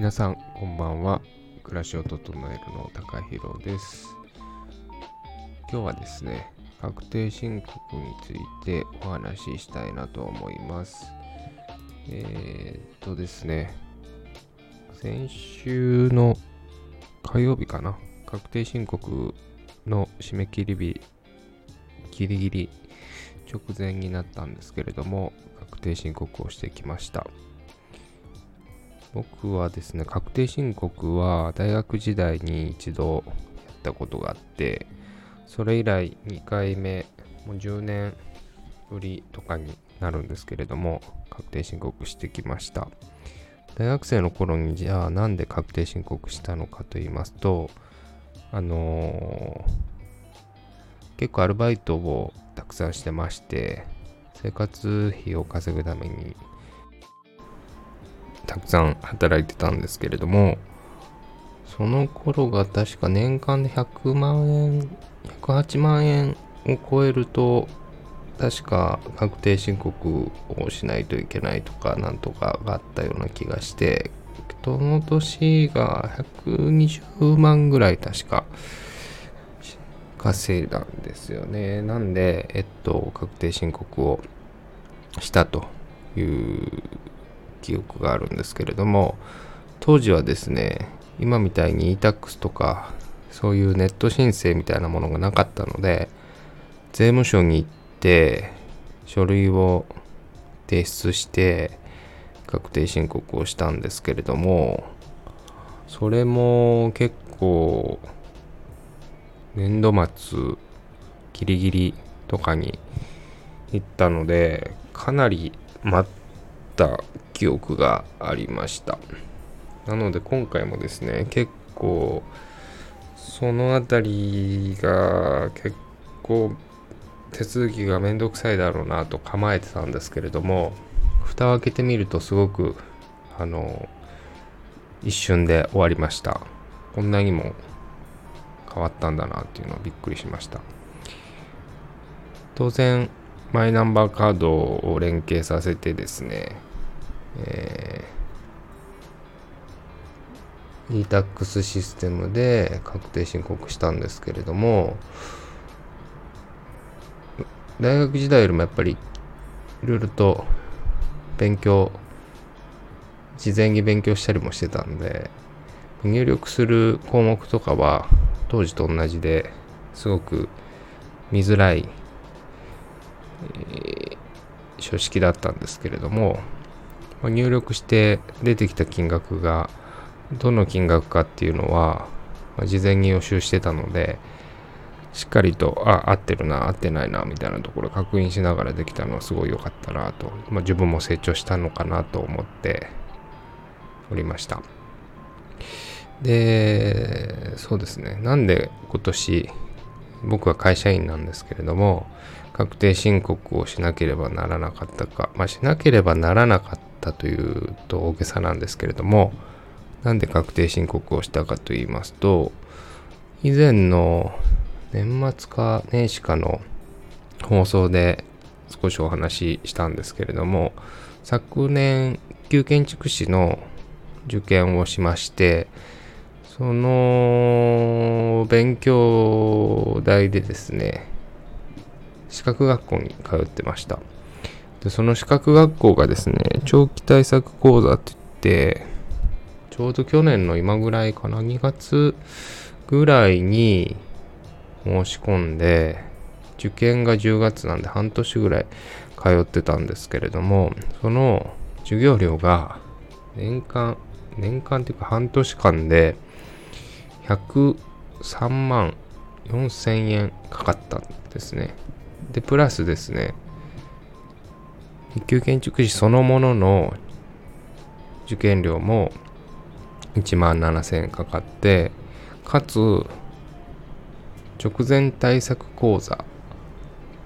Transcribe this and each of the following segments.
皆さんこんばんは。暮らしを整えるの高弘です。今日はですね確定申告についてお話ししたいなと思います。えー、っとですね先週の火曜日かな？確定申告の締め切り日ギリギリ直前になったんですけれども確定申告をしてきました。僕はですね確定申告は大学時代に一度やったことがあってそれ以来2回目もう10年ぶりとかになるんですけれども確定申告してきました。大学生の頃にじゃあなんで確定申告したのかと言いますとあのー、結構アルバイトをたくさんしてまして生活費を稼ぐためにたくさん働いてたんですけれどもその頃が確か年間で100万円108万円を超えると確か確定申告をしないといけないとかなんとかがあったような気がしてその年が120万ぐらい確か稼いだんですよね。なんでえっと確定申告をしたという記憶があるんですけれども当時はですね今みたいに e-tax とかそういうネット申請みたいなものがなかったので税務署に行って書類を提出して確定申告をしたんですけれどもそれも結構年度末ギリギリとかに行ったのでかなり待った記憶がありました。なので今回もですね結構その辺りが結構手続きがめんどくさいだろうなと構えてたんですけれども蓋を開けてみるとすごくあの一瞬で終わりました。こんなにも変わったんだなっていうのはびっくりしました。当然マイナンバーカードを連携させてですね、えー、e-tax システムで確定申告したんですけれども大学時代よりもやっぱりいろいろと勉強事前に勉強したりもしてたんで入力する項目とかは当時と同じですごく見づらいえー、書式だったんですけれども、ま、入力して出てきた金額がどの金額かっていうのは、ま、事前に予習してたのでしっかりとあ合ってるな合ってないなみたいなところ確認しながらできたのはすごい良かったなと、まあ、自分も成長したのかなと思っておりました。でそうですね。なんで今年僕は会社員なんですけれども確定申告をしなければならなかったか、まあ、しなければならなかったというと大げさなんですけれどもなんで確定申告をしたかと言いますと以前の年末か年始かの放送で少しお話ししたんですけれども昨年旧建築士の受験をしましてその勉強代でですね資格学校に通ってました。で、その資格学校がですね、長期対策講座って言って、ちょうど去年の今ぐらいかな、2月ぐらいに申し込んで、受験が10月なんで半年ぐらい通ってたんですけれども、その授業料が年間、年間っていうか半年間で103万4000円かかったんですね。で、プラスですね、一級建築士そのものの受験料も1万7000円かかって、かつ、直前対策講座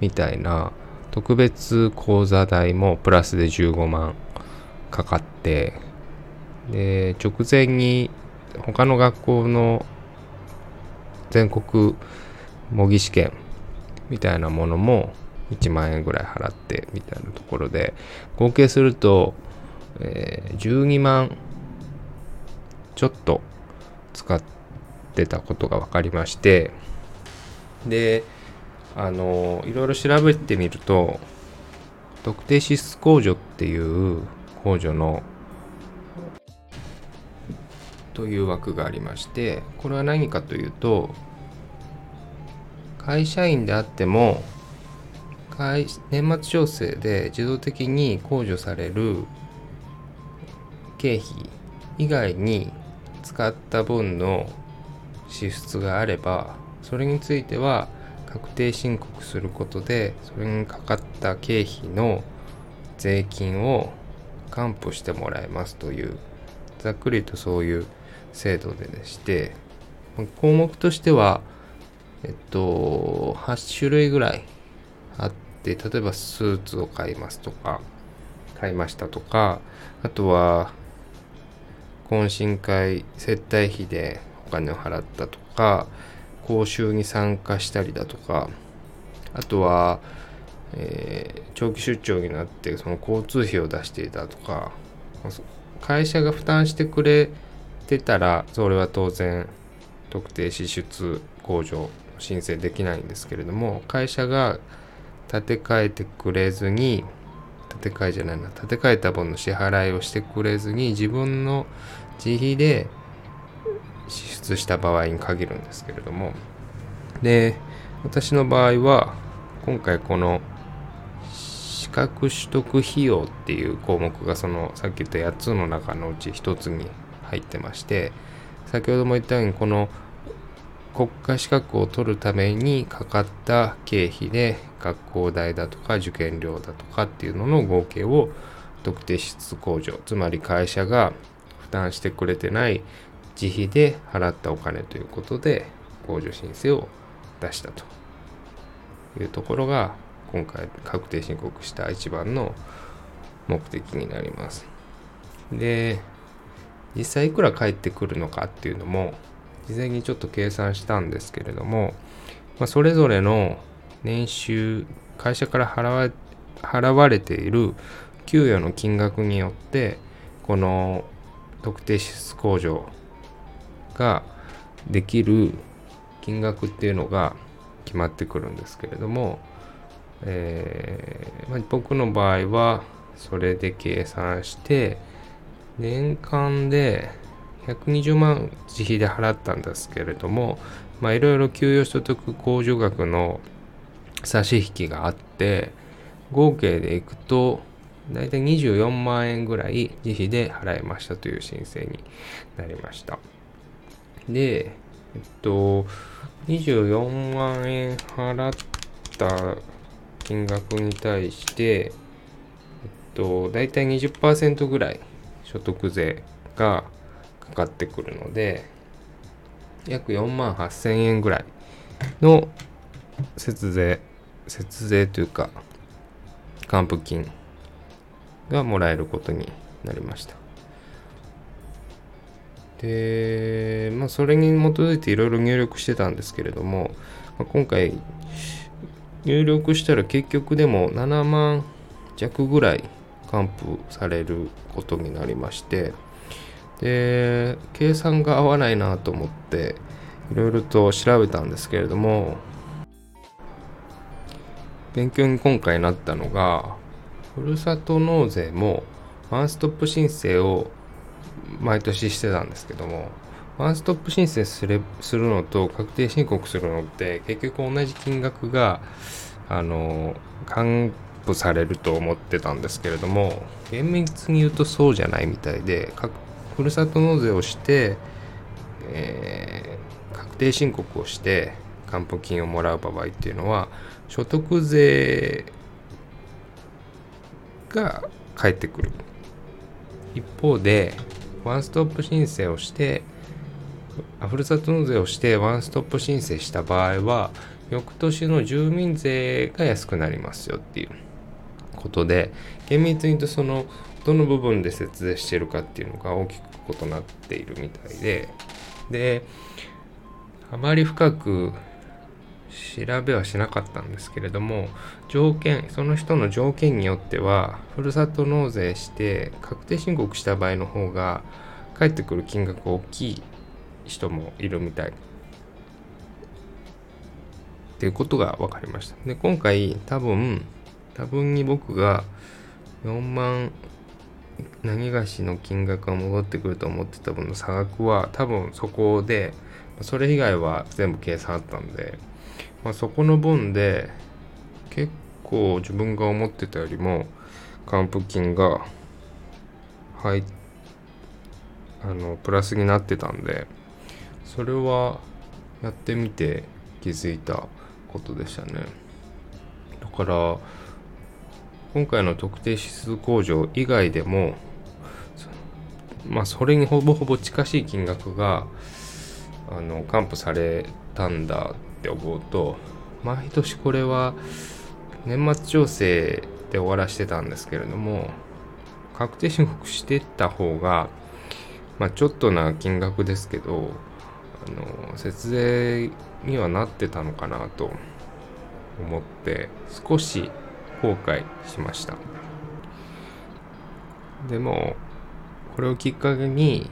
みたいな特別講座代もプラスで15万かかって、で、直前に他の学校の全国模擬試験みたいなものも1万円ぐらい払ってみたいなところで合計すると、えー、12万ちょっと使ってたことが分かりましてであのいろいろ調べてみると特定支出控除っていう控除のという枠がありましてこれは何かというと会社員であっても年末調整で自動的に控除される経費以外に使った分の支出があればそれについては確定申告することでそれにかかった経費の税金を還付してもらえますというざっくりとそういう制度ででして項目としてはえっと8種類ぐらいあって例えばスーツを買いますとか買いましたとかあとは懇親会接待費でお金を払ったとか講習に参加したりだとかあとは、えー、長期出張になってその交通費を出していたとか会社が負担してくれてたらそれは当然特定支出控除申請できないんですけれども会社が立て替えてくれずに建て替えじゃないな建て替えた分の支払いをしてくれずに自分の自費で支出した場合に限るんですけれども。で私の場合は今回この資格取得費用っていう項目がそのさっき言った8つの中のうち1つに入ってまして先ほども言ったようにこの国家資格を取るためにかかった経費で学校代だとか受験料だとかっていうのの合計を特定支出控除つまり会社が負担してくれてない自費で払ったお金ということで控除申請を出したというところが今回確定申告した一番の目的になります。で実際いくら返ってくるのかっていうのも事前にちょっと計算したんですけれども、まあ、それぞれの年収会社から払われている給与の金額によってこの特定支出控除ができる金額っていうのが決まってくるんですけれども、えーまあ、僕の場合はそれで計算して年間で120万自費で払ったんですけれどもいろいろ給与所得控除額の差し引きがあって合計でいくと大体24万円ぐらい自費で払いましたという申請になりました。で、えっと、24万円払った金額に対して、えっと、大体20%ぐらい所得税がかかってくるので、約4万8000円ぐらいの節税、節税というか、還付金がもらえることになりました。で、まあ、それに基づいていろいろ入力してたんですけれども、まあ、今回入力したら結局でも7万弱ぐらい還付されることになりましてで計算が合わないなと思っていろいろと調べたんですけれども勉強に今回なったのがふるさと納税もワンストップ申請を毎年してたんですけどもワンストップ申請するするのと確定申告するのって結局同じ金額があの還付されると思ってたんですけれども厳密に言うとそうじゃないみたいで確ふるさと納税をして、えー、確定申告をして還付金をもらう場合っていうのは所得税が返ってくる。一方でワンストップ申請をしてふるさと納税をしてワンストップ申請した場合は翌年の住民税が安くなりますよっていうことで厳密に言うとそのどの部分で節税してるかっていうのが大きく異なっているみたいで。であまり深く調べはしなかったんですけれども条件その人の条件によってはふるさと納税して確定申告した場合の方が返ってくる金額大きい人もいるみたい。っていうことが分かりました。で今回多分多分に僕が4万何がしの金額が戻ってくると思ってた分の差額は多分そこでそれ以外は全部計算あったんで、まあ、そこの分で結構自分が思ってたよりも還付金が入あのプラスになってたんでそれはやってみて気づいたことでしたね。だから今回の特定指数控除以外でもまあそれにほぼほぼ近しい金額があの還付されたんだって思うと毎年これは年末調整で終わらしてたんですけれども確定申告してった方がまあちょっとな金額ですけどあの節税にはなってたのかなと思って少し後悔しました。でもこれをきっかけに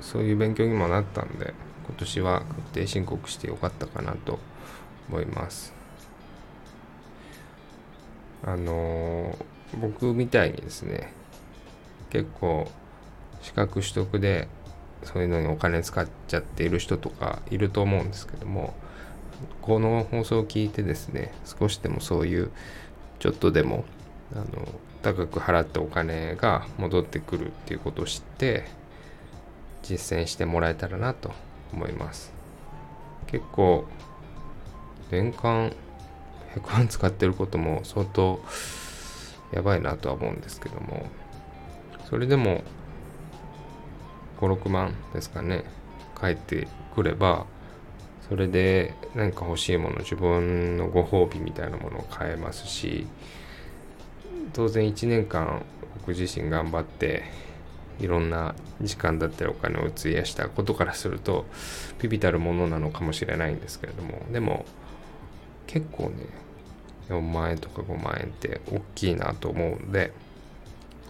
そういう勉強にもなったんで今年は確定申告してよかったかなと思います。あの僕みたいにですね結構資格取得でそういうのにお金使っちゃっている人とかいると思うんですけどもこの放送を聞いてですね少しでもそういうちょっとでもあの高く払ったお金が戻ってくるっていうことを知って実践してもらえたらなと思います。結構年間100万使ってることも相当やばいなとは思うんですけどもそれでも56万ですかね返ってくればそれで何か欲しいもの自分のご褒美みたいなものを買えますし当然1年間僕自身頑張っていろんな時間だったりお金を費やしたことからするとビビたるものなのかもしれないんですけれどもでも結構ね4万円とか5万円って大きいなと思うんで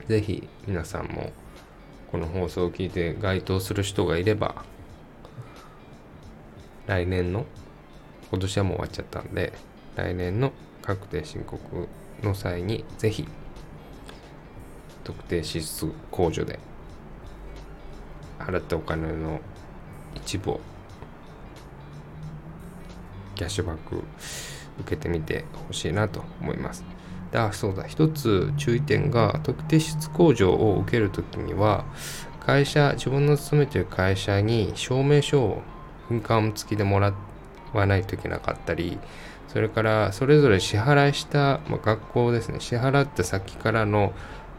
是非皆さんもこの放送を聞いて該当する人がいれば来年の今年はもう終わっちゃったんで来年の確定申告の際にぜひ特定支出控除で払ったお金の一部をキャッシュバック受けてみてほしいなと思います。あ、そうだ、一つ注意点が、特定支出控除を受けるときには、会社、自分の勤めている会社に証明書を印鑑付きでもらわないといけなかったり、それからそれぞれ支払いした、まあ、学校ですね、支払った先からの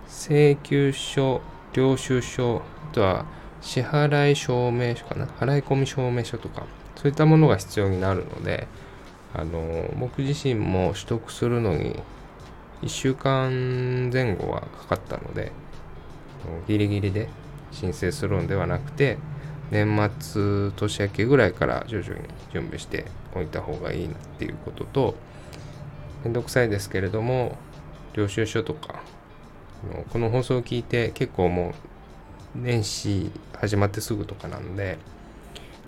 請求書、領収書、あとは支払い証明書かな、払い込み証明書とか、そういったものが必要になるので、あの僕自身も取得するのに1週間前後はかかったのでギリギリで申請するのではなくて年末年明けぐらいから徐々に準備しておいた方がいいなっていうこととめんどくさいですけれども領収書とかこの放送を聞いて結構もう年始始まってすぐとかなんで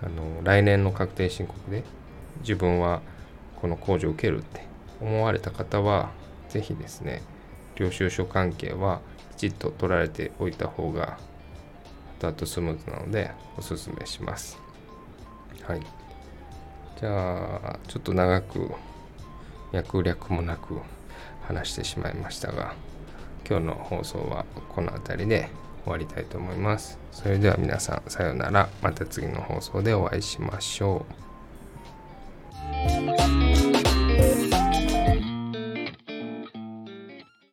あの来年の確定申告で自分はこの控除を受けるって思われた方は是非ですね領収書関係はきちっと取られておいた方がタートスムーズなのでおすすめします。はい。じゃあ、ちょっと長く、脈略もなく話してしまいましたが、今日の放送はこの辺りで終わりたいと思います。それでは皆さん、さようなら。また次の放送でお会いしましょう。